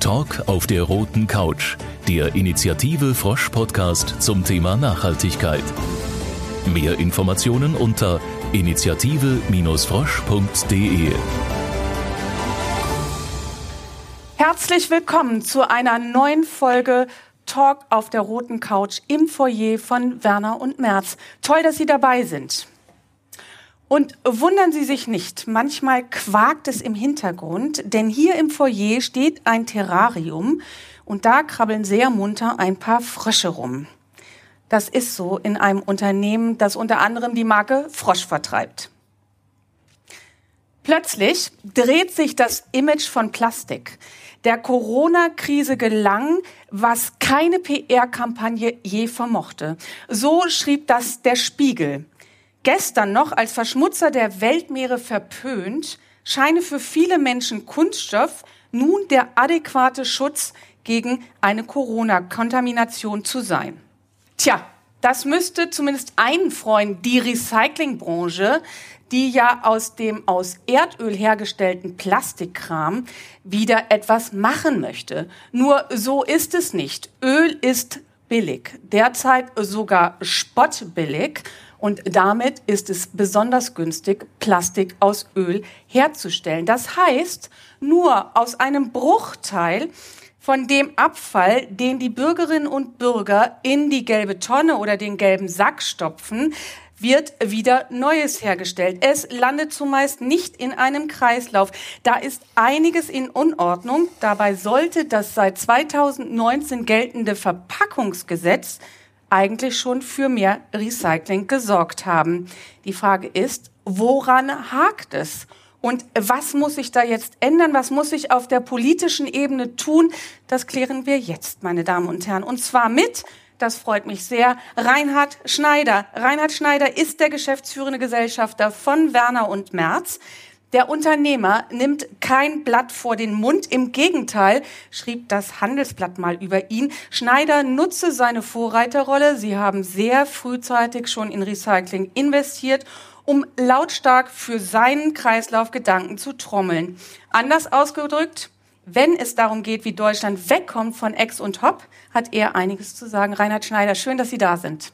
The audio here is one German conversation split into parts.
Talk auf der roten Couch, der Initiative Frosch Podcast zum Thema Nachhaltigkeit. Mehr Informationen unter initiative-frosch.de. Herzlich willkommen zu einer neuen Folge Talk auf der roten Couch im Foyer von Werner und Merz. Toll, dass Sie dabei sind. Und wundern Sie sich nicht, manchmal quakt es im Hintergrund, denn hier im Foyer steht ein Terrarium und da krabbeln sehr munter ein paar Frösche rum. Das ist so in einem Unternehmen, das unter anderem die Marke Frosch vertreibt. Plötzlich dreht sich das Image von Plastik. Der Corona-Krise gelang, was keine PR-Kampagne je vermochte. So schrieb das der Spiegel gestern noch als Verschmutzer der Weltmeere verpönt, scheine für viele Menschen Kunststoff nun der adäquate Schutz gegen eine Corona-Kontamination zu sein. Tja, das müsste zumindest einen freuen, die Recyclingbranche, die ja aus dem aus Erdöl hergestellten Plastikkram wieder etwas machen möchte. Nur so ist es nicht. Öl ist billig, derzeit sogar spottbillig. Und damit ist es besonders günstig, Plastik aus Öl herzustellen. Das heißt, nur aus einem Bruchteil von dem Abfall, den die Bürgerinnen und Bürger in die gelbe Tonne oder den gelben Sack stopfen, wird wieder Neues hergestellt. Es landet zumeist nicht in einem Kreislauf. Da ist einiges in Unordnung. Dabei sollte das seit 2019 geltende Verpackungsgesetz eigentlich schon für mehr Recycling gesorgt haben. Die Frage ist, woran hakt es? Und was muss sich da jetzt ändern? Was muss sich auf der politischen Ebene tun? Das klären wir jetzt, meine Damen und Herren. Und zwar mit, das freut mich sehr, Reinhard Schneider. Reinhard Schneider ist der geschäftsführende Gesellschafter von Werner und Merz. Der Unternehmer nimmt kein Blatt vor den Mund. Im Gegenteil, schrieb das Handelsblatt mal über ihn. Schneider nutze seine Vorreiterrolle. Sie haben sehr frühzeitig schon in Recycling investiert um lautstark für seinen Kreislauf Gedanken zu trommeln. Anders ausgedrückt, wenn es darum geht, wie Deutschland wegkommt von Ex und Hop, hat er einiges zu sagen. Reinhard Schneider, schön, dass Sie da sind.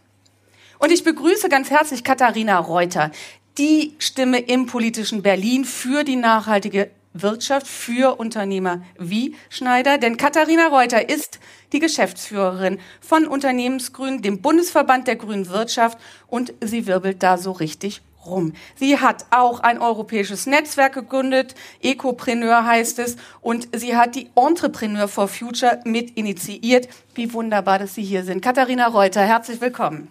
Und ich begrüße ganz herzlich Katharina Reuter die Stimme im politischen Berlin für die nachhaltige Wirtschaft, für Unternehmer wie Schneider. Denn Katharina Reuter ist die Geschäftsführerin von Unternehmensgrün, dem Bundesverband der grünen Wirtschaft und sie wirbelt da so richtig rum. Sie hat auch ein europäisches Netzwerk gegründet, Ecopreneur heißt es, und sie hat die Entrepreneur for Future mit initiiert. Wie wunderbar, dass Sie hier sind. Katharina Reuter, herzlich willkommen.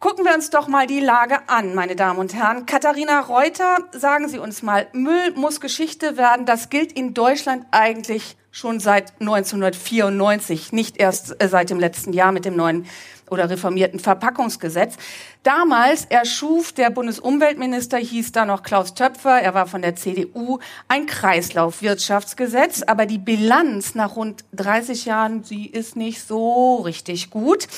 Gucken wir uns doch mal die Lage an, meine Damen und Herren. Katharina Reuter, sagen Sie uns mal, Müll muss Geschichte werden. Das gilt in Deutschland eigentlich schon seit 1994, nicht erst äh, seit dem letzten Jahr mit dem neuen oder reformierten Verpackungsgesetz. Damals erschuf der Bundesumweltminister, hieß da noch Klaus Töpfer, er war von der CDU, ein Kreislaufwirtschaftsgesetz. Aber die Bilanz nach rund 30 Jahren, sie ist nicht so richtig gut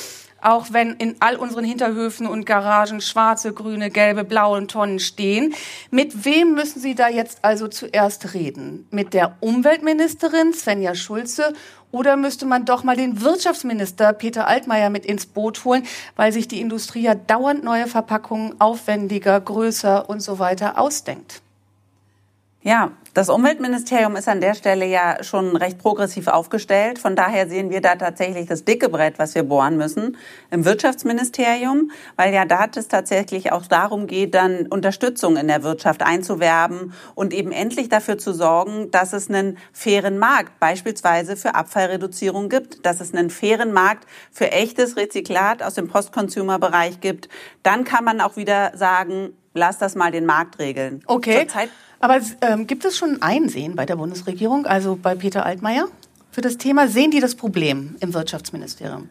auch wenn in all unseren Hinterhöfen und Garagen schwarze, grüne, gelbe, blaue Tonnen stehen. Mit wem müssen Sie da jetzt also zuerst reden? Mit der Umweltministerin Svenja Schulze oder müsste man doch mal den Wirtschaftsminister Peter Altmaier mit ins Boot holen, weil sich die Industrie ja dauernd neue Verpackungen aufwendiger, größer und so weiter ausdenkt? Ja, das Umweltministerium ist an der Stelle ja schon recht progressiv aufgestellt. Von daher sehen wir da tatsächlich das dicke Brett, was wir bohren müssen im Wirtschaftsministerium, weil ja da es tatsächlich auch darum geht, dann Unterstützung in der Wirtschaft einzuwerben und eben endlich dafür zu sorgen, dass es einen fairen Markt beispielsweise für Abfallreduzierung gibt, dass es einen fairen Markt für echtes Rezyklat aus dem Post-Consumer-Bereich gibt. Dann kann man auch wieder sagen, lass das mal den Markt regeln. Okay. Zurzeit aber ähm, gibt es schon ein Einsehen bei der Bundesregierung, also bei Peter Altmaier, für das Thema? Sehen die das Problem im Wirtschaftsministerium?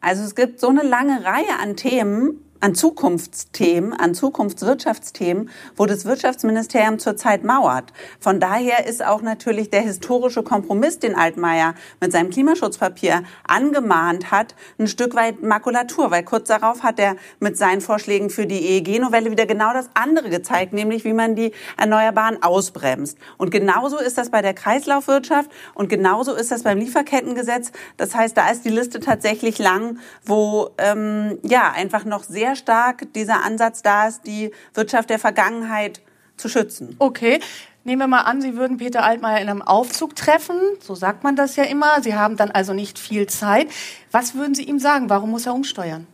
Also es gibt so eine lange Reihe an Themen, an Zukunftsthemen, an Zukunftswirtschaftsthemen, wo das Wirtschaftsministerium zurzeit mauert. Von daher ist auch natürlich der historische Kompromiss, den Altmaier mit seinem Klimaschutzpapier angemahnt hat, ein Stück weit Makulatur, weil kurz darauf hat er mit seinen Vorschlägen für die EEG-Novelle wieder genau das andere gezeigt, nämlich wie man die Erneuerbaren ausbremst. Und genauso ist das bei der Kreislaufwirtschaft und genauso ist das beim Lieferkettengesetz. Das heißt, da ist die Liste tatsächlich lang, wo ähm, ja einfach noch sehr stark dieser Ansatz da ist, die Wirtschaft der Vergangenheit zu schützen. Okay. Nehmen wir mal an, Sie würden Peter Altmaier in einem Aufzug treffen. So sagt man das ja immer. Sie haben dann also nicht viel Zeit. Was würden Sie ihm sagen? Warum muss er umsteuern?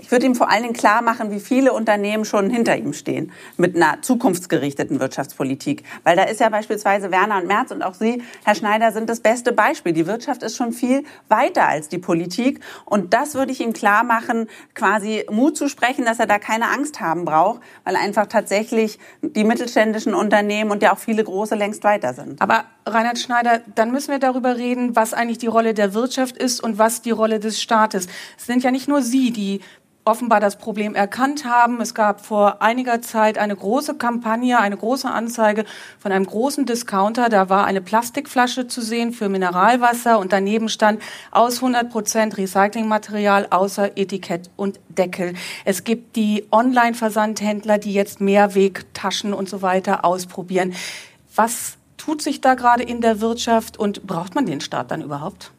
Ich würde ihm vor allen Dingen klar machen, wie viele Unternehmen schon hinter ihm stehen mit einer zukunftsgerichteten Wirtschaftspolitik. Weil da ist ja beispielsweise Werner und Merz und auch Sie, Herr Schneider, sind das beste Beispiel. Die Wirtschaft ist schon viel weiter als die Politik. Und das würde ich ihm klar machen, quasi Mut zu sprechen, dass er da keine Angst haben braucht, weil einfach tatsächlich die mittelständischen Unternehmen und ja auch viele große längst weiter sind. Aber Reinhard Schneider, dann müssen wir darüber reden, was eigentlich die Rolle der Wirtschaft ist und was die Rolle des Staates. Es sind ja nicht nur Sie, die offenbar das Problem erkannt haben. Es gab vor einiger Zeit eine große Kampagne, eine große Anzeige von einem großen Discounter. Da war eine Plastikflasche zu sehen für Mineralwasser und daneben stand aus 100 Prozent Recyclingmaterial außer Etikett und Deckel. Es gibt die Online-Versandhändler, die jetzt Mehrwegtaschen und so weiter ausprobieren. Was tut sich da gerade in der Wirtschaft und braucht man den Staat dann überhaupt?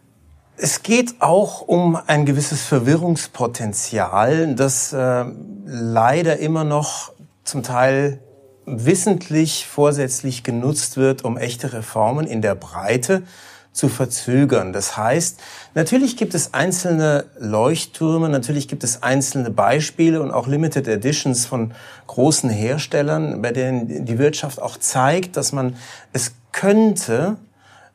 Es geht auch um ein gewisses Verwirrungspotenzial, das äh, leider immer noch zum Teil wissentlich vorsätzlich genutzt wird, um echte Reformen in der Breite zu verzögern. Das heißt, natürlich gibt es einzelne Leuchttürme, natürlich gibt es einzelne Beispiele und auch Limited Editions von großen Herstellern, bei denen die Wirtschaft auch zeigt, dass man es könnte,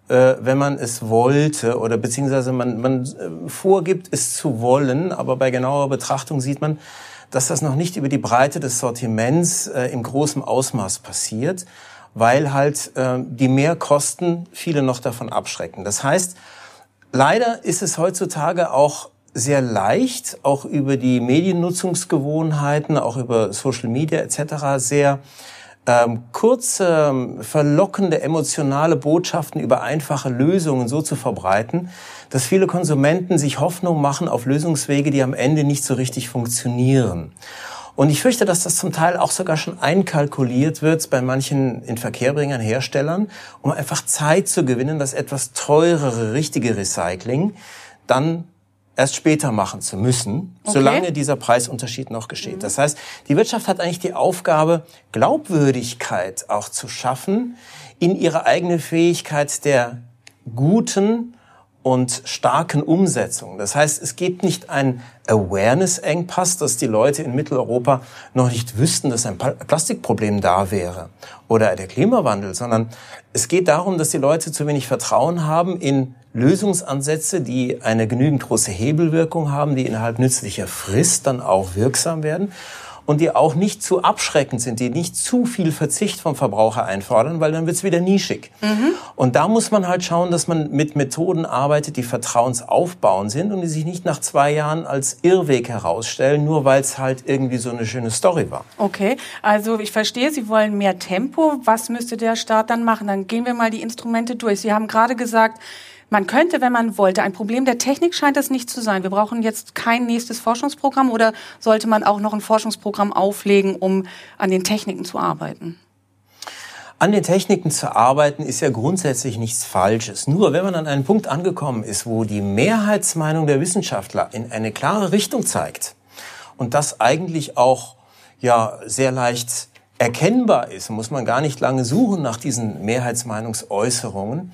äh, wenn man es wollte oder beziehungsweise man, man äh, vorgibt, es zu wollen, aber bei genauer Betrachtung sieht man, dass das noch nicht über die Breite des Sortiments äh, im großen Ausmaß passiert, weil halt äh, die Mehrkosten viele noch davon abschrecken. Das heißt, leider ist es heutzutage auch sehr leicht, auch über die Mediennutzungsgewohnheiten, auch über Social Media etc. sehr ähm, kurze, verlockende, emotionale Botschaften über einfache Lösungen so zu verbreiten, dass viele Konsumenten sich Hoffnung machen auf Lösungswege, die am Ende nicht so richtig funktionieren. Und ich fürchte, dass das zum Teil auch sogar schon einkalkuliert wird bei manchen Inverkehrbringern, Herstellern, um einfach Zeit zu gewinnen, das etwas teurere, richtige Recycling dann erst später machen zu müssen, okay. solange dieser Preisunterschied noch geschieht. Mhm. Das heißt, die Wirtschaft hat eigentlich die Aufgabe, Glaubwürdigkeit auch zu schaffen in ihre eigene Fähigkeit der guten und starken Umsetzung. Das heißt, es gibt nicht ein Awareness-Engpass, dass die Leute in Mitteleuropa noch nicht wüssten, dass ein Plastikproblem da wäre oder der Klimawandel, sondern es geht darum, dass die Leute zu wenig Vertrauen haben in Lösungsansätze, die eine genügend große Hebelwirkung haben, die innerhalb nützlicher Frist dann auch wirksam werden und die auch nicht zu abschreckend sind, die nicht zu viel Verzicht vom Verbraucher einfordern, weil dann wird's wieder nischig. Mhm. Und da muss man halt schauen, dass man mit Methoden arbeitet, die vertrauensaufbauend sind und die sich nicht nach zwei Jahren als Irrweg herausstellen, nur weil es halt irgendwie so eine schöne Story war. Okay, also ich verstehe, Sie wollen mehr Tempo. Was müsste der Staat dann machen? Dann gehen wir mal die Instrumente durch. Sie haben gerade gesagt, man könnte, wenn man wollte, ein Problem der Technik scheint es nicht zu sein. Wir brauchen jetzt kein nächstes Forschungsprogramm oder sollte man auch noch ein Forschungsprogramm auflegen, um an den Techniken zu arbeiten? An den Techniken zu arbeiten ist ja grundsätzlich nichts Falsches. Nur wenn man an einen Punkt angekommen ist, wo die Mehrheitsmeinung der Wissenschaftler in eine klare Richtung zeigt und das eigentlich auch ja sehr leicht erkennbar ist, muss man gar nicht lange suchen nach diesen Mehrheitsmeinungsäußerungen,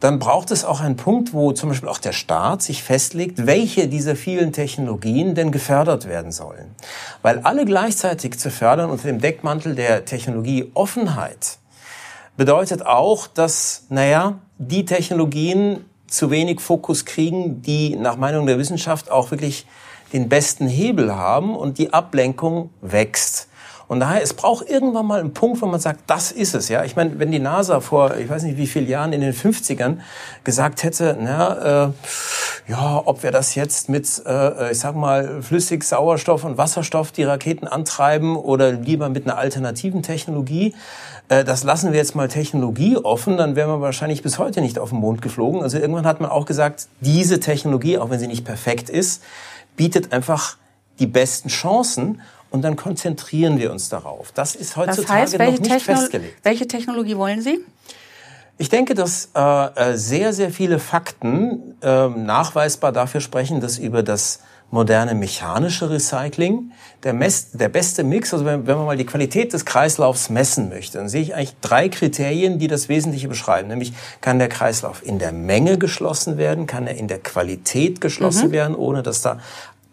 dann braucht es auch einen Punkt, wo zum Beispiel auch der Staat sich festlegt, welche dieser vielen Technologien denn gefördert werden sollen. Weil alle gleichzeitig zu fördern unter dem Deckmantel der Technologieoffenheit bedeutet auch, dass, naja, die Technologien zu wenig Fokus kriegen, die nach Meinung der Wissenschaft auch wirklich den besten Hebel haben und die Ablenkung wächst. Und daher, es braucht irgendwann mal einen Punkt, wo man sagt, das ist es. Ja, Ich meine, wenn die NASA vor, ich weiß nicht wie vielen Jahren, in den 50ern gesagt hätte, na, äh, ja, ob wir das jetzt mit, äh, ich sag mal, flüssig Sauerstoff und Wasserstoff die Raketen antreiben oder lieber mit einer alternativen Technologie. Äh, das lassen wir jetzt mal Technologie offen, dann wären wir wahrscheinlich bis heute nicht auf den Mond geflogen. Also irgendwann hat man auch gesagt, diese Technologie, auch wenn sie nicht perfekt ist, bietet einfach die besten Chancen und dann konzentrieren wir uns darauf. Das ist heutzutage das heißt, noch nicht Techno festgelegt. Welche Technologie wollen Sie? Ich denke, dass äh, äh, sehr, sehr viele Fakten äh, nachweisbar dafür sprechen, dass über das moderne mechanische Recycling der, Mess, der beste Mix, also wenn, wenn man mal die Qualität des Kreislaufs messen möchte, dann sehe ich eigentlich drei Kriterien, die das Wesentliche beschreiben. Nämlich, kann der Kreislauf in der Menge geschlossen werden, kann er in der Qualität geschlossen mhm. werden, ohne dass da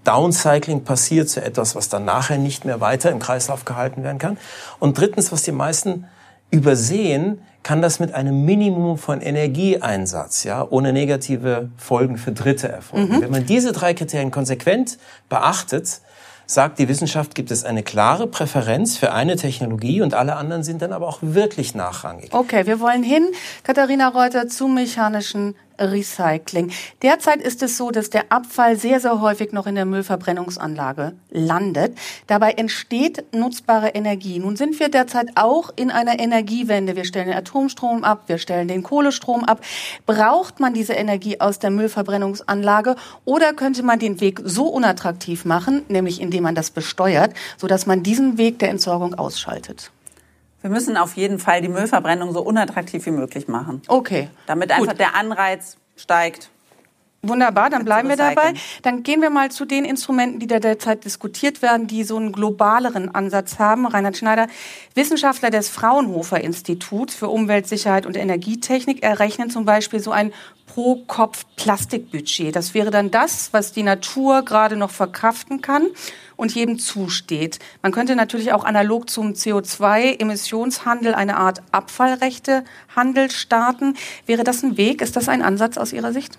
Downcycling passiert zu etwas, was dann nachher nicht mehr weiter im Kreislauf gehalten werden kann. Und drittens, was die meisten übersehen, kann das mit einem Minimum von Energieeinsatz, ja, ohne negative Folgen für Dritte erfolgen. Mhm. Wenn man diese drei Kriterien konsequent beachtet, sagt die Wissenschaft, gibt es eine klare Präferenz für eine Technologie und alle anderen sind dann aber auch wirklich nachrangig. Okay, wir wollen hin, Katharina Reuter, zum mechanischen Recycling. Derzeit ist es so, dass der Abfall sehr, sehr häufig noch in der Müllverbrennungsanlage landet. Dabei entsteht nutzbare Energie. Nun sind wir derzeit auch in einer Energiewende. Wir stellen den Atomstrom ab, wir stellen den Kohlestrom ab. Braucht man diese Energie aus der Müllverbrennungsanlage oder könnte man den Weg so unattraktiv machen, nämlich indem man das besteuert, sodass man diesen Weg der Entsorgung ausschaltet? Wir müssen auf jeden Fall die Müllverbrennung so unattraktiv wie möglich machen. Okay. Damit einfach Gut. der Anreiz steigt. Wunderbar, dann bleiben wir dabei. Dann gehen wir mal zu den Instrumenten, die da derzeit diskutiert werden, die so einen globaleren Ansatz haben. Reinhard Schneider, Wissenschaftler des Fraunhofer Instituts für Umweltsicherheit und Energietechnik, errechnen zum Beispiel so ein Pro-Kopf-Plastikbudget. Das wäre dann das, was die Natur gerade noch verkraften kann und jedem zusteht. Man könnte natürlich auch analog zum CO2-Emissionshandel eine Art Abfallrechtehandel starten. Wäre das ein Weg? Ist das ein Ansatz aus Ihrer Sicht?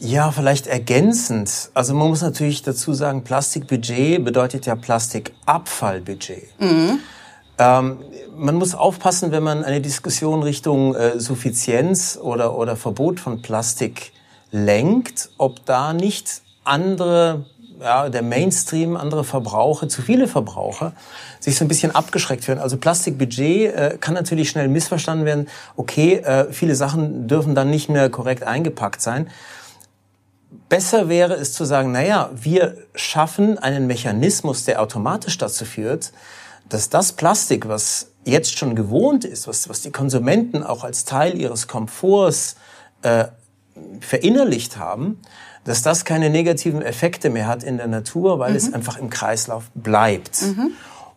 Ja, vielleicht ergänzend. Also man muss natürlich dazu sagen, Plastikbudget bedeutet ja Plastikabfallbudget. Mhm. Ähm, man muss aufpassen, wenn man eine Diskussion Richtung äh, Suffizienz oder, oder Verbot von Plastik lenkt, ob da nicht andere, ja, der Mainstream, andere Verbraucher, zu viele Verbraucher, sich so ein bisschen abgeschreckt werden. Also Plastikbudget äh, kann natürlich schnell missverstanden werden. Okay, äh, viele Sachen dürfen dann nicht mehr korrekt eingepackt sein. Besser wäre es zu sagen, naja, wir schaffen einen Mechanismus, der automatisch dazu führt, dass das Plastik, was jetzt schon gewohnt ist, was, was die Konsumenten auch als Teil ihres Komforts äh, verinnerlicht haben, dass das keine negativen Effekte mehr hat in der Natur, weil mhm. es einfach im Kreislauf bleibt. Mhm.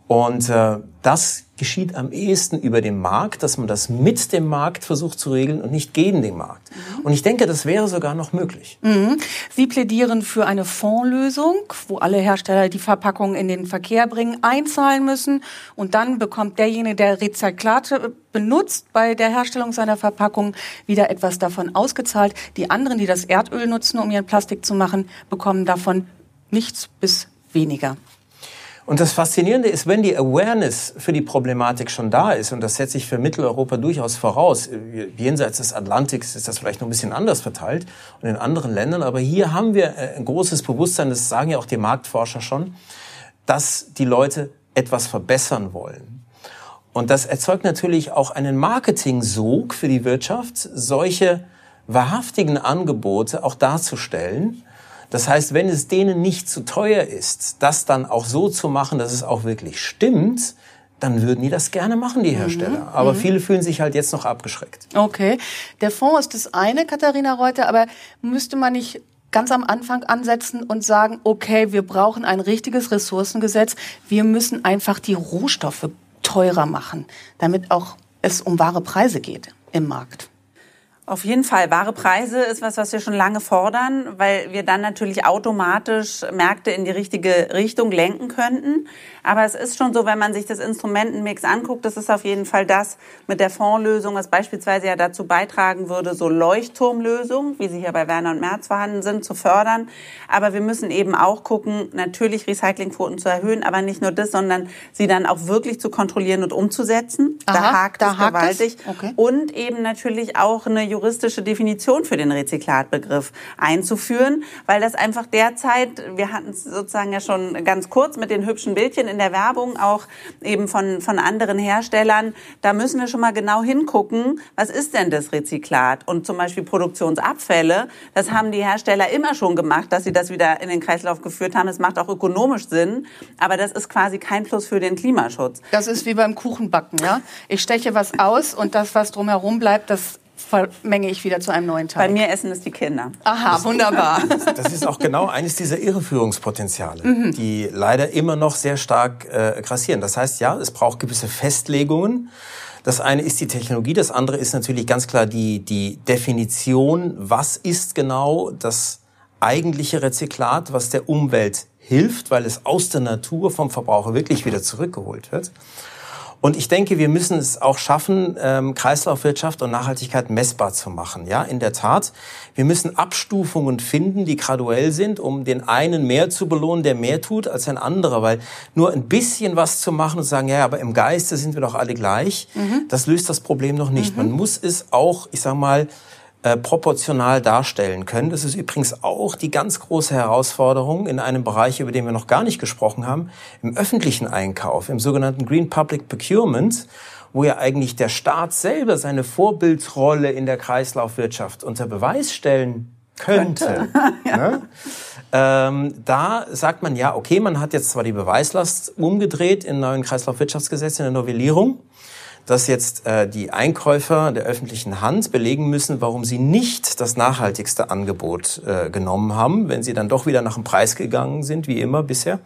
Und äh, das geschieht am ehesten über den Markt, dass man das mit dem Markt versucht zu regeln und nicht gegen den Markt. Mhm. Und ich denke, das wäre sogar noch möglich. Mhm. Sie plädieren für eine Fondslösung, wo alle Hersteller die Verpackung in den Verkehr bringen, einzahlen müssen und dann bekommt derjenige, der Rezyklate benutzt bei der Herstellung seiner Verpackung, wieder etwas davon ausgezahlt. Die anderen, die das Erdöl nutzen, um ihren Plastik zu machen, bekommen davon nichts bis weniger. Und das Faszinierende ist, wenn die Awareness für die Problematik schon da ist, und das setze ich für Mitteleuropa durchaus voraus, jenseits des Atlantiks ist das vielleicht noch ein bisschen anders verteilt und in anderen Ländern, aber hier haben wir äh, ein großes Bewusstsein, das sagen ja auch die Marktforscher schon, dass die Leute etwas verbessern wollen. Und das erzeugt natürlich auch einen Marketing-Sog für die Wirtschaft, solche wahrhaftigen Angebote auch darzustellen das heißt, wenn es denen nicht zu teuer ist, das dann auch so zu machen, dass es auch wirklich stimmt, dann würden die das gerne machen, die Hersteller. Mhm. Aber mhm. viele fühlen sich halt jetzt noch abgeschreckt. Okay. Der Fonds ist das eine, Katharina Reuter, aber müsste man nicht ganz am Anfang ansetzen und sagen, okay, wir brauchen ein richtiges Ressourcengesetz. Wir müssen einfach die Rohstoffe teurer machen, damit auch es um wahre Preise geht im Markt. Auf jeden Fall. Wahre Preise ist was, was wir schon lange fordern, weil wir dann natürlich automatisch Märkte in die richtige Richtung lenken könnten. Aber es ist schon so, wenn man sich das Instrumentenmix anguckt, das ist auf jeden Fall das mit der Fondslösung, was beispielsweise ja dazu beitragen würde, so Leuchtturmlösungen, wie sie hier bei Werner und Merz vorhanden sind, zu fördern. Aber wir müssen eben auch gucken, natürlich Recyclingquoten zu erhöhen, aber nicht nur das, sondern sie dann auch wirklich zu kontrollieren und umzusetzen. Aha, da hakt da es gewaltig. Okay. Und eben natürlich auch eine juristische Definition für den Rezyklatbegriff einzuführen, weil das einfach derzeit, wir hatten es sozusagen ja schon ganz kurz mit den hübschen Bildchen in der Werbung, auch eben von, von anderen Herstellern, da müssen wir schon mal genau hingucken, was ist denn das Rezyklat? Und zum Beispiel Produktionsabfälle, das haben die Hersteller immer schon gemacht, dass sie das wieder in den Kreislauf geführt haben. Es macht auch ökonomisch Sinn, aber das ist quasi kein Plus für den Klimaschutz. Das ist wie beim Kuchenbacken, ja? Ich steche was aus und das, was drumherum bleibt, das vermenge ich wieder zu einem neuen Teig. Bei mir essen es die Kinder. Aha, wunderbar. Das ist auch genau eines dieser Irreführungspotenziale, mhm. die leider immer noch sehr stark äh, grassieren. Das heißt, ja, es braucht gewisse Festlegungen. Das eine ist die Technologie, das andere ist natürlich ganz klar die, die Definition, was ist genau das eigentliche Rezyklat, was der Umwelt hilft, weil es aus der Natur vom Verbraucher wirklich wieder zurückgeholt wird. Und ich denke, wir müssen es auch schaffen, ähm, Kreislaufwirtschaft und Nachhaltigkeit messbar zu machen. Ja, in der Tat. Wir müssen Abstufungen finden, die graduell sind, um den einen mehr zu belohnen, der mehr tut als ein anderer. Weil nur ein bisschen was zu machen und sagen, ja, aber im Geiste sind wir doch alle gleich, mhm. das löst das Problem noch nicht. Mhm. Man muss es auch, ich sag mal, äh, proportional darstellen können. Das ist übrigens auch die ganz große Herausforderung in einem Bereich, über den wir noch gar nicht gesprochen haben, im öffentlichen Einkauf, im sogenannten Green Public Procurement, wo ja eigentlich der Staat selber seine Vorbildrolle in der Kreislaufwirtschaft unter Beweis stellen könnte. ja. ne? ähm, da sagt man ja, okay, man hat jetzt zwar die Beweislast umgedreht im neuen Kreislaufwirtschaftsgesetz in der Novellierung, dass jetzt äh, die Einkäufer der öffentlichen Hand belegen müssen, warum sie nicht das nachhaltigste Angebot äh, genommen haben, wenn sie dann doch wieder nach dem Preis gegangen sind, wie immer bisher.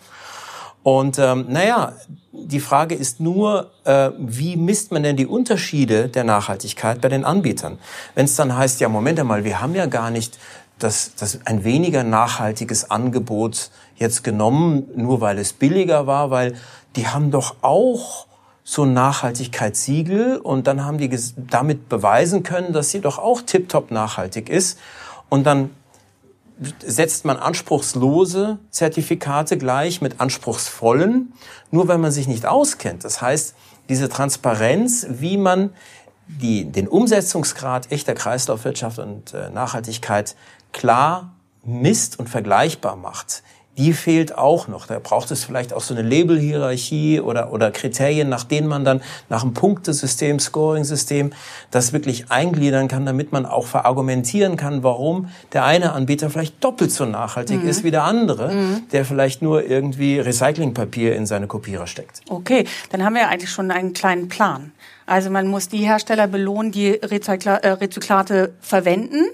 Und ähm, naja, die Frage ist nur, äh, wie misst man denn die Unterschiede der Nachhaltigkeit bei den Anbietern? Wenn es dann heißt, ja, Moment einmal, wir haben ja gar nicht das, das ein weniger nachhaltiges Angebot jetzt genommen, nur weil es billiger war, weil die haben doch auch so ein Nachhaltigkeitssiegel und dann haben die damit beweisen können, dass sie doch auch tiptop nachhaltig ist. Und dann setzt man anspruchslose Zertifikate gleich mit anspruchsvollen, nur weil man sich nicht auskennt. Das heißt, diese Transparenz, wie man die, den Umsetzungsgrad echter Kreislaufwirtschaft und äh, Nachhaltigkeit klar misst und vergleichbar macht, die fehlt auch noch. Da braucht es vielleicht auch so eine Labelhierarchie oder, oder Kriterien, nach denen man dann nach einem Punktesystem, Scoring-System das wirklich eingliedern kann, damit man auch verargumentieren kann, warum der eine Anbieter vielleicht doppelt so nachhaltig mhm. ist wie der andere, mhm. der vielleicht nur irgendwie Recyclingpapier in seine Kopierer steckt. Okay, dann haben wir eigentlich schon einen kleinen Plan. Also man muss die Hersteller belohnen, die Rezykla äh, Rezyklate verwenden.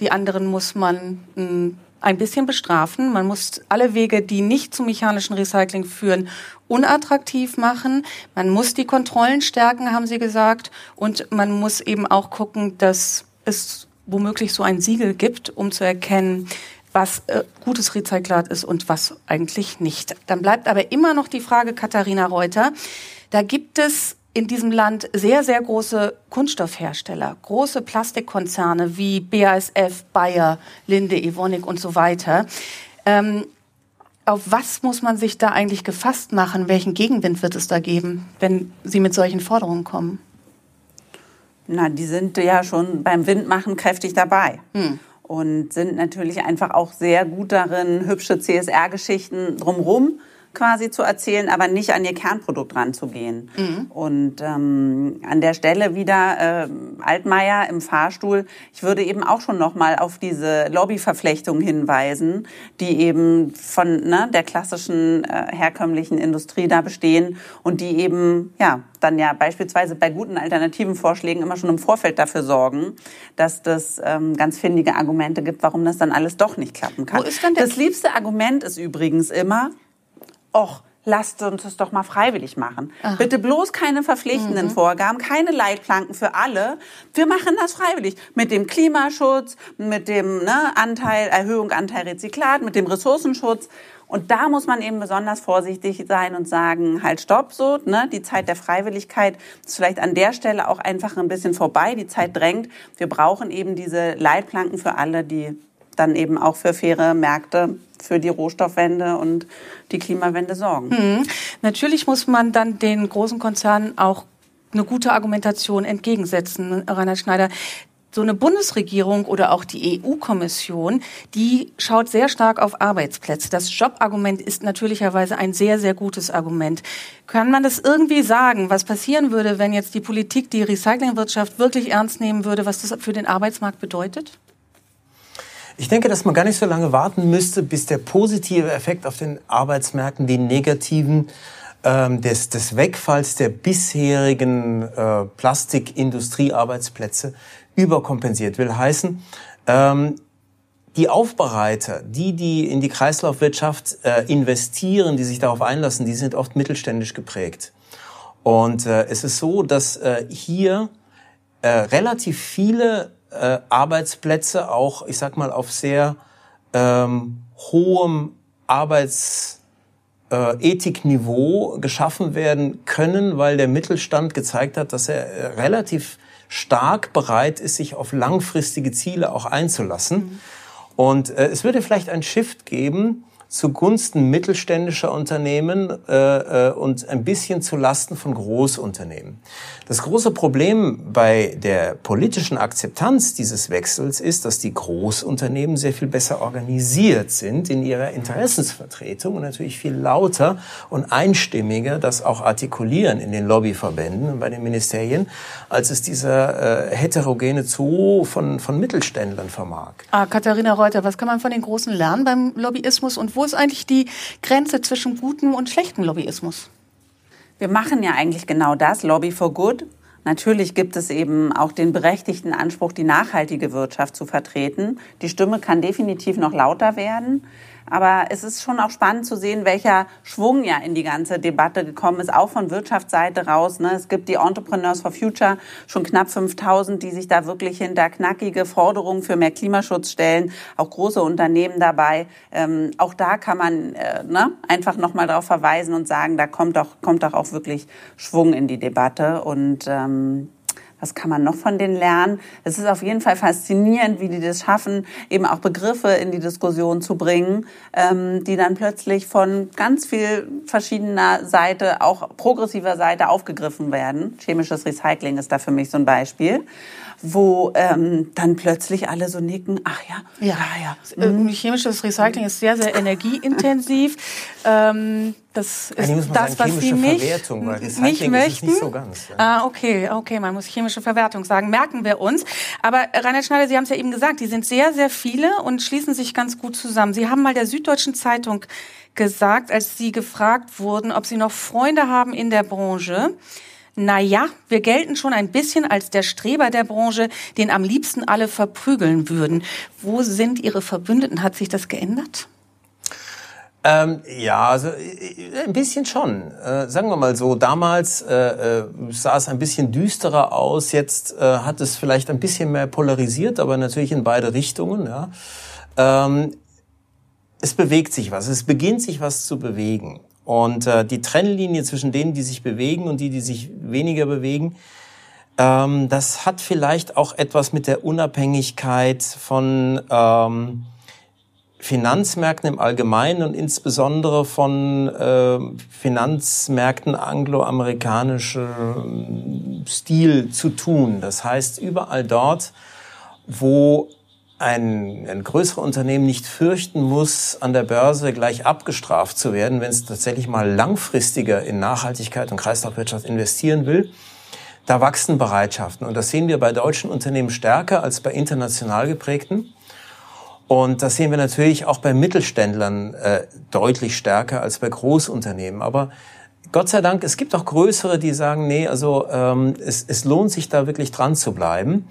Die anderen muss man mh, hm, ein bisschen bestrafen. Man muss alle Wege, die nicht zum mechanischen Recycling führen, unattraktiv machen. Man muss die Kontrollen stärken, haben Sie gesagt. Und man muss eben auch gucken, dass es womöglich so ein Siegel gibt, um zu erkennen, was äh, gutes Rezyklat ist und was eigentlich nicht. Dann bleibt aber immer noch die Frage, Katharina Reuter, da gibt es in diesem Land sehr, sehr große Kunststoffhersteller, große Plastikkonzerne wie BASF, Bayer, Linde, Evonik und so weiter. Ähm, auf was muss man sich da eigentlich gefasst machen? Welchen Gegenwind wird es da geben, wenn Sie mit solchen Forderungen kommen? Na, die sind ja schon beim Windmachen kräftig dabei. Hm. Und sind natürlich einfach auch sehr gut darin, hübsche CSR-Geschichten drumherum quasi zu erzählen, aber nicht an ihr Kernprodukt ranzugehen. Mhm. Und ähm, an der Stelle wieder äh, Altmaier im Fahrstuhl. Ich würde eben auch schon noch mal auf diese Lobbyverflechtung hinweisen, die eben von ne, der klassischen äh, herkömmlichen Industrie da bestehen und die eben ja dann ja beispielsweise bei guten alternativen Vorschlägen immer schon im Vorfeld dafür sorgen, dass das ähm, ganz findige Argumente gibt, warum das dann alles doch nicht klappen kann. Wo ist denn das liebste Argument ist übrigens immer, och, lasst uns das doch mal freiwillig machen. Aha. Bitte bloß keine verpflichtenden mhm. Vorgaben, keine Leitplanken für alle. Wir machen das freiwillig. Mit dem Klimaschutz, mit dem ne, Anteil, Erhöhung Anteil Rezyklat, mit dem Ressourcenschutz. Und da muss man eben besonders vorsichtig sein und sagen, halt stopp, so, ne, die Zeit der Freiwilligkeit ist vielleicht an der Stelle auch einfach ein bisschen vorbei, die Zeit drängt. Wir brauchen eben diese Leitplanken für alle, die dann eben auch für faire Märkte, für die Rohstoffwende und die Klimawende sorgen. Mhm. Natürlich muss man dann den großen Konzernen auch eine gute Argumentation entgegensetzen, Reinhard Schneider. so eine Bundesregierung oder auch die EU-Kommission, die schaut sehr stark auf Arbeitsplätze. Das Jobargument ist natürlicherweise ein sehr, sehr gutes Argument. Kann man das irgendwie sagen, was passieren würde, wenn jetzt die Politik die Recyclingwirtschaft wirklich ernst nehmen würde, was das für den Arbeitsmarkt bedeutet? Ich denke, dass man gar nicht so lange warten müsste, bis der positive Effekt auf den Arbeitsmärkten den negativen ähm, des, des Wegfalls der bisherigen äh, Plastikindustriearbeitsplätze überkompensiert. Will heißen, ähm, die Aufbereiter, die, die in die Kreislaufwirtschaft äh, investieren, die sich darauf einlassen, die sind oft mittelständisch geprägt. Und äh, es ist so, dass äh, hier äh, relativ viele äh, Arbeitsplätze auch, ich sag mal, auf sehr ähm, hohem Arbeitsethikniveau äh, geschaffen werden können, weil der Mittelstand gezeigt hat, dass er äh, relativ stark bereit ist, sich auf langfristige Ziele auch einzulassen. Mhm. Und äh, es würde vielleicht ein Shift geben zugunsten mittelständischer Unternehmen äh, äh, und ein bisschen zu Lasten von Großunternehmen. Das große Problem bei der politischen Akzeptanz dieses Wechsels ist, dass die Großunternehmen sehr viel besser organisiert sind in ihrer Interessensvertretung und natürlich viel lauter und einstimmiger das auch artikulieren in den Lobbyverbänden und bei den Ministerien, als es dieser äh, heterogene Zoo von, von Mittelständlern vermag. Ah, Katharina Reuter, was kann man von den Großen lernen beim Lobbyismus und wo ist eigentlich die Grenze zwischen gutem und schlechtem Lobbyismus? Wir machen ja eigentlich genau das, Lobby for Good. Natürlich gibt es eben auch den berechtigten Anspruch, die nachhaltige Wirtschaft zu vertreten. Die Stimme kann definitiv noch lauter werden. Aber es ist schon auch spannend zu sehen, welcher Schwung ja in die ganze Debatte gekommen ist, auch von Wirtschaftsseite raus. Ne? Es gibt die Entrepreneurs for Future, schon knapp 5000, die sich da wirklich hinter knackige Forderungen für mehr Klimaschutz stellen. Auch große Unternehmen dabei. Ähm, auch da kann man äh, ne, einfach nochmal darauf verweisen und sagen, da kommt doch, kommt doch auch wirklich Schwung in die Debatte. Und ähm, was kann man noch von denen lernen? Es ist auf jeden Fall faszinierend, wie die das schaffen, eben auch Begriffe in die Diskussion zu bringen, ähm, die dann plötzlich von ganz viel verschiedener Seite, auch progressiver Seite aufgegriffen werden. Chemisches Recycling ist da für mich so ein Beispiel wo ähm, dann plötzlich alle so nicken, ach ja, ja, ja. ja. Mhm. Chemisches Recycling ist sehr, sehr energieintensiv. ähm, das ist das, sagen, was Sie nicht, Recycling nicht möchten. Nicht so ganz, ja. Ah, okay, okay, man muss chemische Verwertung sagen, merken wir uns. Aber Rainer Schneider, Sie haben es ja eben gesagt, die sind sehr, sehr viele und schließen sich ganz gut zusammen. Sie haben mal der Süddeutschen Zeitung gesagt, als Sie gefragt wurden, ob Sie noch Freunde haben in der Branche, na ja, wir gelten schon ein bisschen als der Streber der Branche, den am liebsten alle verprügeln würden. Wo sind Ihre Verbündeten? Hat sich das geändert? Ähm, ja, also äh, ein bisschen schon. Äh, sagen wir mal so, damals äh, äh, sah es ein bisschen düsterer aus, jetzt äh, hat es vielleicht ein bisschen mehr polarisiert, aber natürlich in beide Richtungen. Ja. Ähm, es bewegt sich was, es beginnt sich was zu bewegen. Und äh, die Trennlinie zwischen denen, die sich bewegen und die, die sich weniger bewegen, ähm, das hat vielleicht auch etwas mit der Unabhängigkeit von ähm, Finanzmärkten im Allgemeinen und insbesondere von äh, Finanzmärkten angloamerikanischem Stil zu tun. Das heißt, überall dort, wo ein, ein größere Unternehmen nicht fürchten muss, an der Börse gleich abgestraft zu werden, wenn es tatsächlich mal langfristiger in Nachhaltigkeit und Kreislaufwirtschaft investieren will. Da wachsen Bereitschaften. Und das sehen wir bei deutschen Unternehmen stärker als bei international geprägten. Und das sehen wir natürlich auch bei Mittelständlern äh, deutlich stärker als bei Großunternehmen. Aber Gott sei Dank, es gibt auch größere, die sagen, nee, also ähm, es, es lohnt sich da wirklich dran zu bleiben.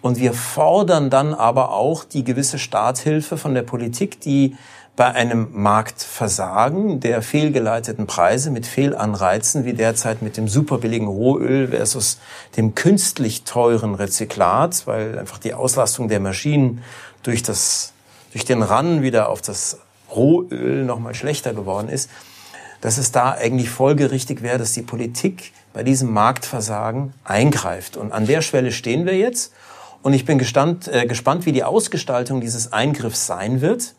Und wir fordern dann aber auch die gewisse Starthilfe von der Politik, die bei einem Marktversagen der fehlgeleiteten Preise mit Fehlanreizen wie derzeit mit dem superbilligen Rohöl versus dem künstlich teuren Rezyklat, weil einfach die Auslastung der Maschinen durch das, durch den Ran wieder auf das Rohöl nochmal schlechter geworden ist, dass es da eigentlich folgerichtig wäre, dass die Politik bei diesem Marktversagen eingreift. Und an der Schwelle stehen wir jetzt. Und ich bin gestand, äh, gespannt, wie die Ausgestaltung dieses Eingriffs sein wird.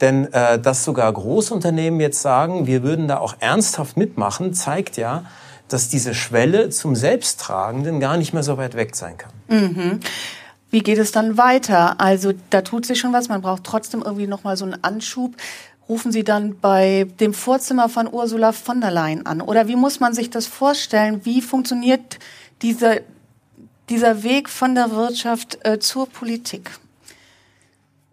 Denn äh, dass sogar Großunternehmen jetzt sagen, wir würden da auch ernsthaft mitmachen, zeigt ja, dass diese Schwelle zum Selbsttragenden gar nicht mehr so weit weg sein kann. Mhm. Wie geht es dann weiter? Also da tut sich schon was, man braucht trotzdem irgendwie nochmal so einen Anschub. Rufen Sie dann bei dem Vorzimmer von Ursula von der Leyen an? Oder wie muss man sich das vorstellen? Wie funktioniert dieser, dieser Weg von der Wirtschaft äh, zur Politik?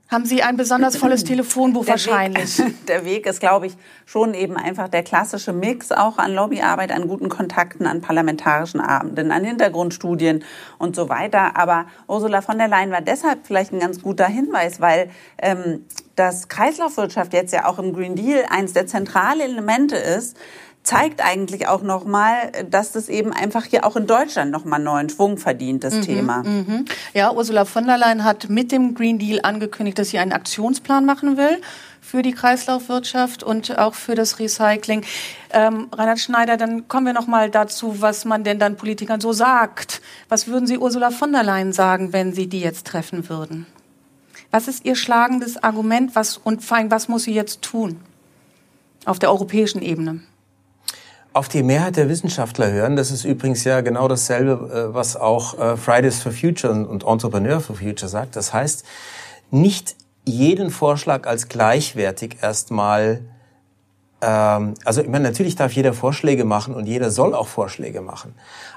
Haben Sie ein besonders volles Telefonbuch der wahrscheinlich? Weg, der Weg ist, glaube ich, schon eben einfach der klassische Mix auch an Lobbyarbeit, an guten Kontakten, an parlamentarischen Abenden, an Hintergrundstudien und so weiter. Aber Ursula von der Leyen war deshalb vielleicht ein ganz guter Hinweis, weil ähm, das Kreislaufwirtschaft jetzt ja auch im Green Deal eines der zentralen Elemente ist, zeigt eigentlich auch nochmal, dass das eben einfach hier auch in Deutschland nochmal neuen Schwung verdient, das mhm, Thema. Mhm. Ja, Ursula von der Leyen hat mit dem Green Deal angekündigt, dass sie einen Aktionsplan machen will für die Kreislaufwirtschaft und auch für das Recycling. Ähm, Reinhard Schneider, dann kommen wir noch mal dazu, was man denn dann Politikern so sagt. Was würden Sie Ursula von der Leyen sagen, wenn Sie die jetzt treffen würden? Was ist Ihr schlagendes Argument was, und vor allem, was muss sie jetzt tun auf der europäischen Ebene? Auf die Mehrheit der Wissenschaftler hören. Das ist übrigens ja genau dasselbe, äh, was auch äh, Fridays for Future und Entrepreneur for Future sagt. Das heißt, nicht jeden Vorschlag als gleichwertig erstmal ähm, also ich meine, natürlich darf jeder Vorschläge machen und jeder soll auch Vorschläge machen.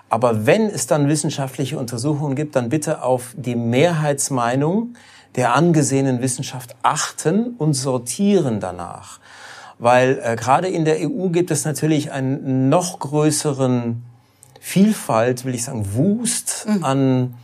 Aber wenn es dann wissenschaftliche Untersuchungen gibt, dann bitte auf die Mehrheitsmeinung der angesehenen Wissenschaft achten und sortieren danach weil äh, gerade in der EU gibt es natürlich einen noch größeren Vielfalt, will ich sagen, Wust mhm. an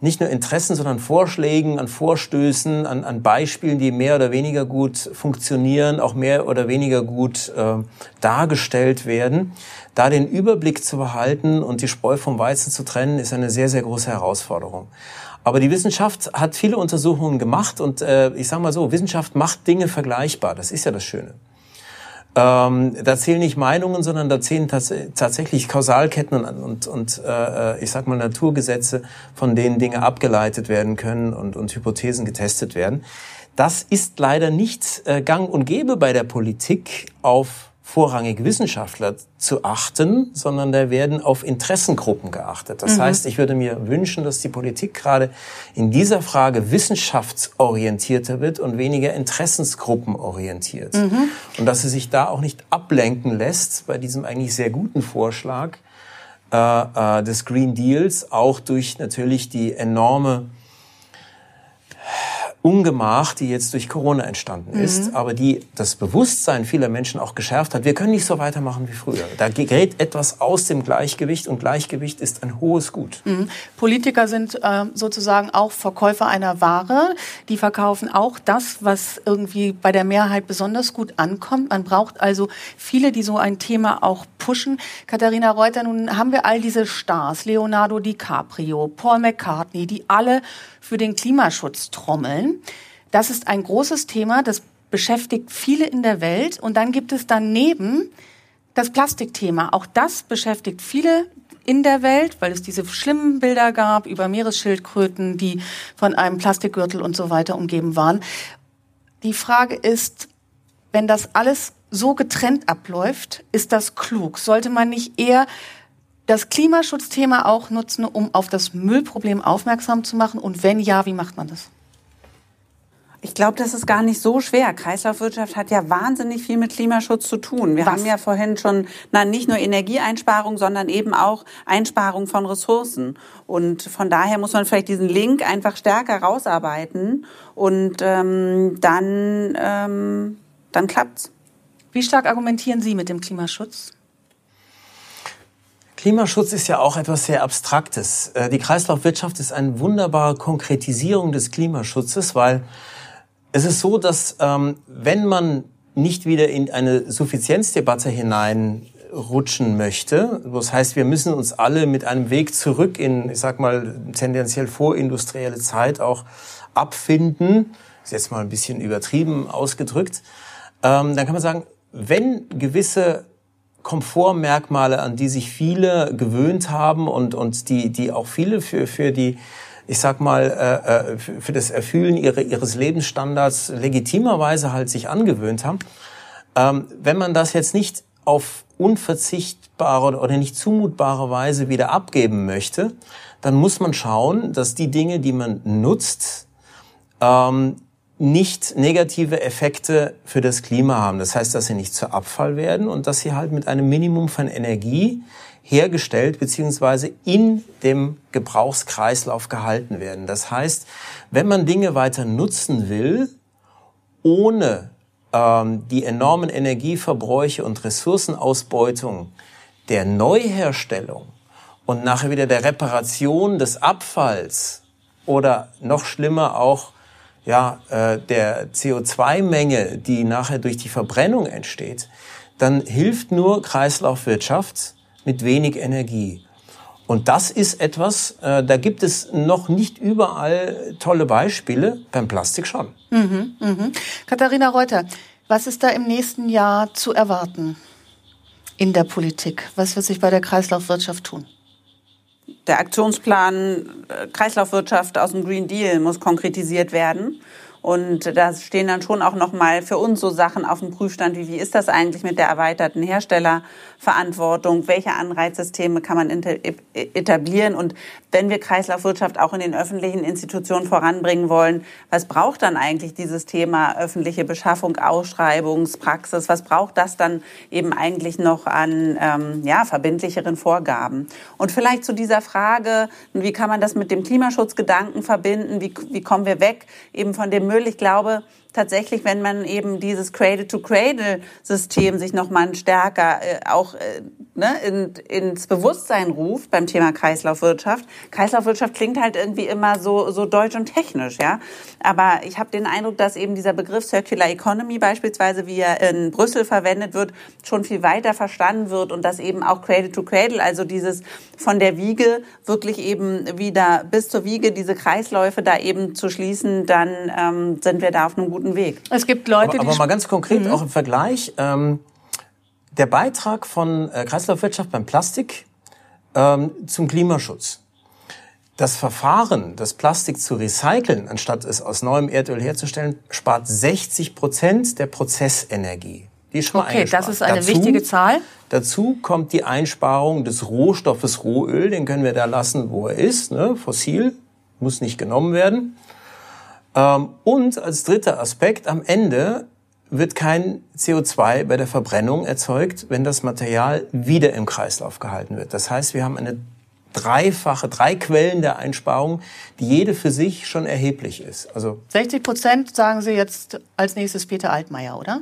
nicht nur Interessen, sondern Vorschlägen, an Vorstößen, an, an Beispielen, die mehr oder weniger gut funktionieren, auch mehr oder weniger gut äh, dargestellt werden. Da den Überblick zu behalten und die Spreu vom Weizen zu trennen, ist eine sehr, sehr große Herausforderung. Aber die Wissenschaft hat viele Untersuchungen gemacht und äh, ich sage mal so, Wissenschaft macht Dinge vergleichbar. Das ist ja das Schöne. Ähm, da zählen nicht Meinungen, sondern da zählen tats tatsächlich Kausalketten und, und, und äh, ich sag mal Naturgesetze, von denen Dinge abgeleitet werden können und, und Hypothesen getestet werden. Das ist leider nicht äh, gang und gäbe bei der Politik auf vorrangig Wissenschaftler zu achten, sondern da werden auf Interessengruppen geachtet. Das mhm. heißt, ich würde mir wünschen, dass die Politik gerade in dieser Frage wissenschaftsorientierter wird und weniger Interessensgruppen orientiert. Mhm. Und dass sie sich da auch nicht ablenken lässt bei diesem eigentlich sehr guten Vorschlag äh, äh, des Green Deals, auch durch natürlich die enorme Ungemach, die jetzt durch Corona entstanden ist, mhm. aber die das Bewusstsein vieler Menschen auch geschärft hat. Wir können nicht so weitermachen wie früher. Da gerät etwas aus dem Gleichgewicht und Gleichgewicht ist ein hohes Gut. Mhm. Politiker sind äh, sozusagen auch Verkäufer einer Ware. Die verkaufen auch das, was irgendwie bei der Mehrheit besonders gut ankommt. Man braucht also viele, die so ein Thema auch pushen. Katharina Reuter, nun haben wir all diese Stars, Leonardo DiCaprio, Paul McCartney, die alle für den Klimaschutz trommeln. Das ist ein großes Thema, das beschäftigt viele in der Welt. Und dann gibt es daneben das Plastikthema. Auch das beschäftigt viele in der Welt, weil es diese schlimmen Bilder gab über Meeresschildkröten, die von einem Plastikgürtel und so weiter umgeben waren. Die Frage ist, wenn das alles so getrennt abläuft, ist das klug? Sollte man nicht eher das Klimaschutzthema auch nutzen, um auf das Müllproblem aufmerksam zu machen? Und wenn ja, wie macht man das? Ich glaube, das ist gar nicht so schwer. Kreislaufwirtschaft hat ja wahnsinnig viel mit Klimaschutz zu tun. Wir Was? haben ja vorhin schon, na, nicht nur Energieeinsparung, sondern eben auch Einsparung von Ressourcen. Und von daher muss man vielleicht diesen Link einfach stärker rausarbeiten und ähm, dann, ähm, dann klappt's. Wie stark argumentieren Sie mit dem Klimaschutz? Klimaschutz ist ja auch etwas sehr Abstraktes. Äh, die Kreislaufwirtschaft ist eine wunderbare Konkretisierung des Klimaschutzes, weil es ist so, dass ähm, wenn man nicht wieder in eine Suffizienzdebatte hineinrutschen möchte, das heißt, wir müssen uns alle mit einem Weg zurück in, ich sag mal, tendenziell vorindustrielle Zeit auch abfinden, ist jetzt mal ein bisschen übertrieben ausgedrückt, ähm, dann kann man sagen, wenn gewisse Komfortmerkmale, an die sich viele gewöhnt haben und, und die, die auch viele für, für die, ich sag mal, äh, äh für das Erfüllen ihre, ihres Lebensstandards legitimerweise halt sich angewöhnt haben. Ähm, wenn man das jetzt nicht auf unverzichtbare oder nicht zumutbare Weise wieder abgeben möchte, dann muss man schauen, dass die Dinge, die man nutzt, ähm, nicht negative Effekte für das Klima haben. Das heißt, dass sie nicht zu Abfall werden und dass sie halt mit einem Minimum von Energie hergestellt beziehungsweise in dem Gebrauchskreislauf gehalten werden. Das heißt, wenn man Dinge weiter nutzen will, ohne ähm, die enormen Energieverbräuche und Ressourcenausbeutung der Neuherstellung und nachher wieder der Reparation des Abfalls oder noch schlimmer auch ja, äh, der CO2-Menge, die nachher durch die Verbrennung entsteht, dann hilft nur Kreislaufwirtschaft mit wenig Energie. Und das ist etwas, äh, da gibt es noch nicht überall tolle Beispiele, beim Plastik schon. Mhm, mhm. Katharina Reuter, was ist da im nächsten Jahr zu erwarten in der Politik? Was wird sich bei der Kreislaufwirtschaft tun? Der Aktionsplan äh, Kreislaufwirtschaft aus dem Green Deal muss konkretisiert werden. Und da stehen dann schon auch nochmal für uns so Sachen auf dem Prüfstand, wie wie ist das eigentlich mit der erweiterten Herstellerverantwortung? Welche Anreizsysteme kann man etablieren? Und wenn wir Kreislaufwirtschaft auch in den öffentlichen Institutionen voranbringen wollen, was braucht dann eigentlich dieses Thema öffentliche Beschaffung, Ausschreibungspraxis? Was braucht das dann eben eigentlich noch an ähm, ja, verbindlicheren Vorgaben? Und vielleicht zu dieser Frage, wie kann man das mit dem Klimaschutzgedanken verbinden? Wie, wie kommen wir weg eben von dem Müll. Ich glaube, tatsächlich, wenn man eben dieses Cradle-to-Cradle-System sich nochmal stärker äh, auch äh, ne, in, ins Bewusstsein ruft beim Thema Kreislaufwirtschaft. Kreislaufwirtschaft klingt halt irgendwie immer so, so deutsch und technisch, ja. Aber ich habe den Eindruck, dass eben dieser Begriff Circular Economy beispielsweise, wie er in Brüssel verwendet wird, schon viel weiter verstanden wird und dass eben auch Cradle-to-Cradle, also dieses von der Wiege wirklich eben wieder bis zur Wiege diese Kreisläufe da eben zu schließen, dann ähm, sind wir da auf einem guten guten Weg. Es gibt Leute, aber, die. Aber mal ganz konkret, mhm. auch im Vergleich. Ähm, der Beitrag von äh, Kreislaufwirtschaft beim Plastik ähm, zum Klimaschutz. Das Verfahren, das Plastik zu recyceln, anstatt es aus neuem Erdöl herzustellen, spart 60 Prozent der Prozessenergie. Die ist schon Okay, das ist eine dazu, wichtige Zahl. Dazu kommt die Einsparung des Rohstoffes Rohöl, den können wir da lassen, wo er ist, ne? fossil, muss nicht genommen werden. Ähm, und als dritter Aspekt, am Ende wird kein CO2 bei der Verbrennung erzeugt, wenn das Material wieder im Kreislauf gehalten wird. Das heißt, wir haben eine dreifache, drei Quellen der Einsparung, die jede für sich schon erheblich ist. Also 60 Prozent sagen Sie jetzt als nächstes Peter Altmaier, oder?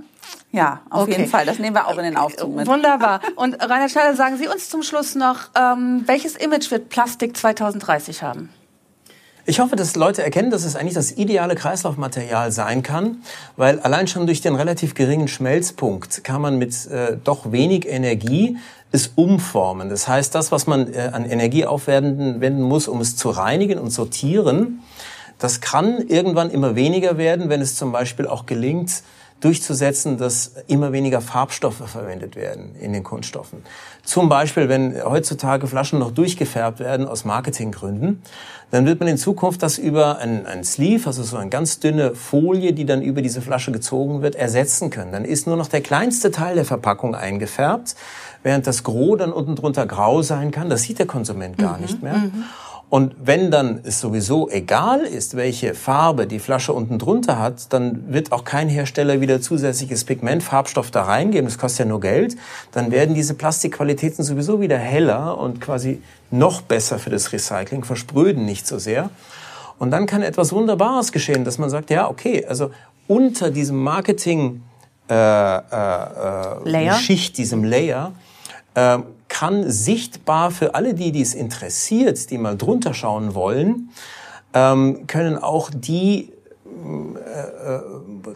Ja, auf okay. jeden Fall. Das nehmen wir auch in den Aufzug mit. Wunderbar. Und Rainer Schneider, sagen Sie uns zum Schluss noch, ähm, welches Image wird Plastik 2030 haben? Ich hoffe, dass Leute erkennen, dass es eigentlich das ideale Kreislaufmaterial sein kann, weil allein schon durch den relativ geringen Schmelzpunkt kann man mit äh, doch wenig Energie es umformen. Das heißt, das, was man äh, an Energie aufwenden muss, um es zu reinigen und sortieren, das kann irgendwann immer weniger werden, wenn es zum Beispiel auch gelingt, durchzusetzen, dass immer weniger Farbstoffe verwendet werden in den Kunststoffen. Zum Beispiel, wenn heutzutage Flaschen noch durchgefärbt werden aus Marketinggründen, dann wird man in Zukunft das über ein, ein Sleeve, also so eine ganz dünne Folie, die dann über diese Flasche gezogen wird, ersetzen können. Dann ist nur noch der kleinste Teil der Verpackung eingefärbt, während das Gros dann unten drunter grau sein kann. Das sieht der Konsument gar mhm, nicht mehr. Mhm. Und wenn dann es sowieso egal ist, welche Farbe die Flasche unten drunter hat, dann wird auch kein Hersteller wieder zusätzliches Pigment, Farbstoff da reingeben. Das kostet ja nur Geld. Dann werden diese Plastikqualitäten sowieso wieder heller und quasi noch besser für das Recycling, verspröden nicht so sehr. Und dann kann etwas Wunderbares geschehen, dass man sagt, ja, okay, also unter diesem Marketing äh, äh, äh, Schicht, diesem Layer, äh, kann sichtbar für alle, die dies interessiert, die mal drunter schauen wollen, ähm, können auch die äh, äh,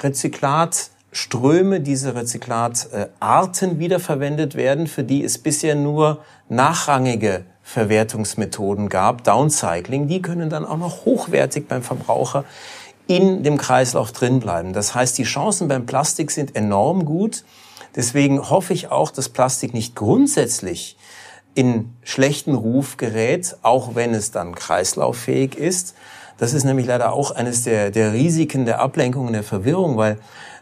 Rezyklatströme, diese Rezyklatarten wiederverwendet werden, für die es bisher nur nachrangige Verwertungsmethoden gab, Downcycling, die können dann auch noch hochwertig beim Verbraucher in dem Kreislauf drin bleiben. Das heißt, die Chancen beim Plastik sind enorm gut. Deswegen hoffe ich auch, dass Plastik nicht grundsätzlich in schlechten Ruf gerät, auch wenn es dann kreislauffähig ist. Das ist nämlich leider auch eines der, der Risiken der Ablenkung und der Verwirrung, weil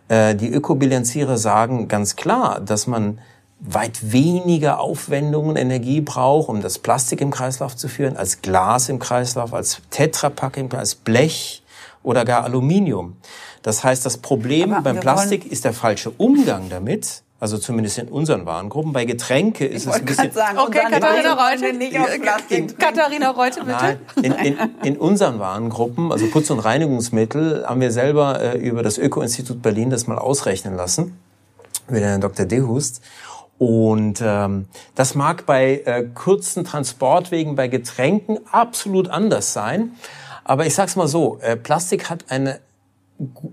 äh, die Ökobilanzierer sagen ganz klar, dass man weit weniger Aufwendungen, Energie braucht, um das Plastik im Kreislauf zu führen, als Glas im Kreislauf, als Tetrapack als Blech oder gar Aluminium. Das heißt, das Problem Aber beim Plastik ist der falsche Umgang damit. Also zumindest in unseren Warengruppen. Bei Getränke ist es ein bisschen. Sagen, Okay, Katharina Reute. nicht aus Plastik trinken. Katharina Reute, bitte. Nein, in, in, in unseren Warengruppen, also Putz- und Reinigungsmittel, haben wir selber äh, über das Öko-Institut Berlin das mal ausrechnen lassen, mit Herrn Dr. Dehust. Und ähm, das mag bei äh, kurzen Transportwegen, bei Getränken absolut anders sein. Aber ich sag's mal so, äh, Plastik hat eine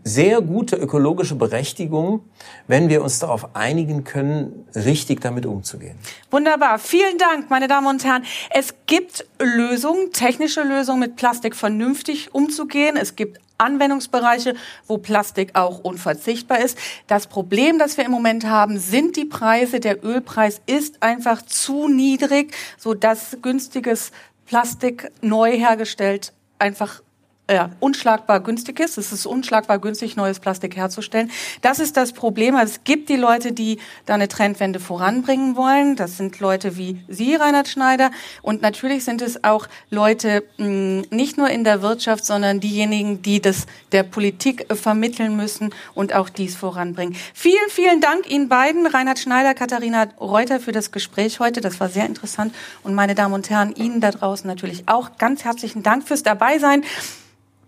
sehr gute ökologische Berechtigung, wenn wir uns darauf einigen können, richtig damit umzugehen. Wunderbar. Vielen Dank, meine Damen und Herren. Es gibt Lösungen, technische Lösungen, mit Plastik vernünftig umzugehen. Es gibt Anwendungsbereiche, wo Plastik auch unverzichtbar ist. Das Problem, das wir im Moment haben, sind die Preise. Der Ölpreis ist einfach zu niedrig, sodass günstiges Plastik neu hergestellt einfach ja, unschlagbar günstig ist. Es ist unschlagbar günstig, neues Plastik herzustellen. Das ist das Problem. Also es gibt die Leute, die da eine Trendwende voranbringen wollen. Das sind Leute wie Sie, Reinhard Schneider. Und natürlich sind es auch Leute mh, nicht nur in der Wirtschaft, sondern diejenigen, die das der Politik äh, vermitteln müssen und auch dies voranbringen. Vielen, vielen Dank Ihnen beiden, Reinhard Schneider, Katharina Reuter, für das Gespräch heute. Das war sehr interessant. Und meine Damen und Herren, Ihnen da draußen natürlich auch ganz herzlichen Dank fürs Dabeisein.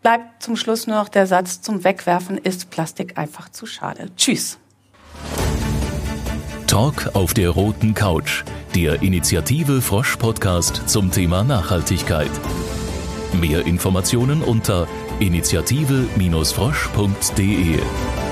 Bleibt zum Schluss nur noch der Satz, zum Wegwerfen ist Plastik einfach zu schade. Tschüss. Talk auf der roten Couch, der Initiative Frosch Podcast zum Thema Nachhaltigkeit. Mehr Informationen unter initiative-frosch.de.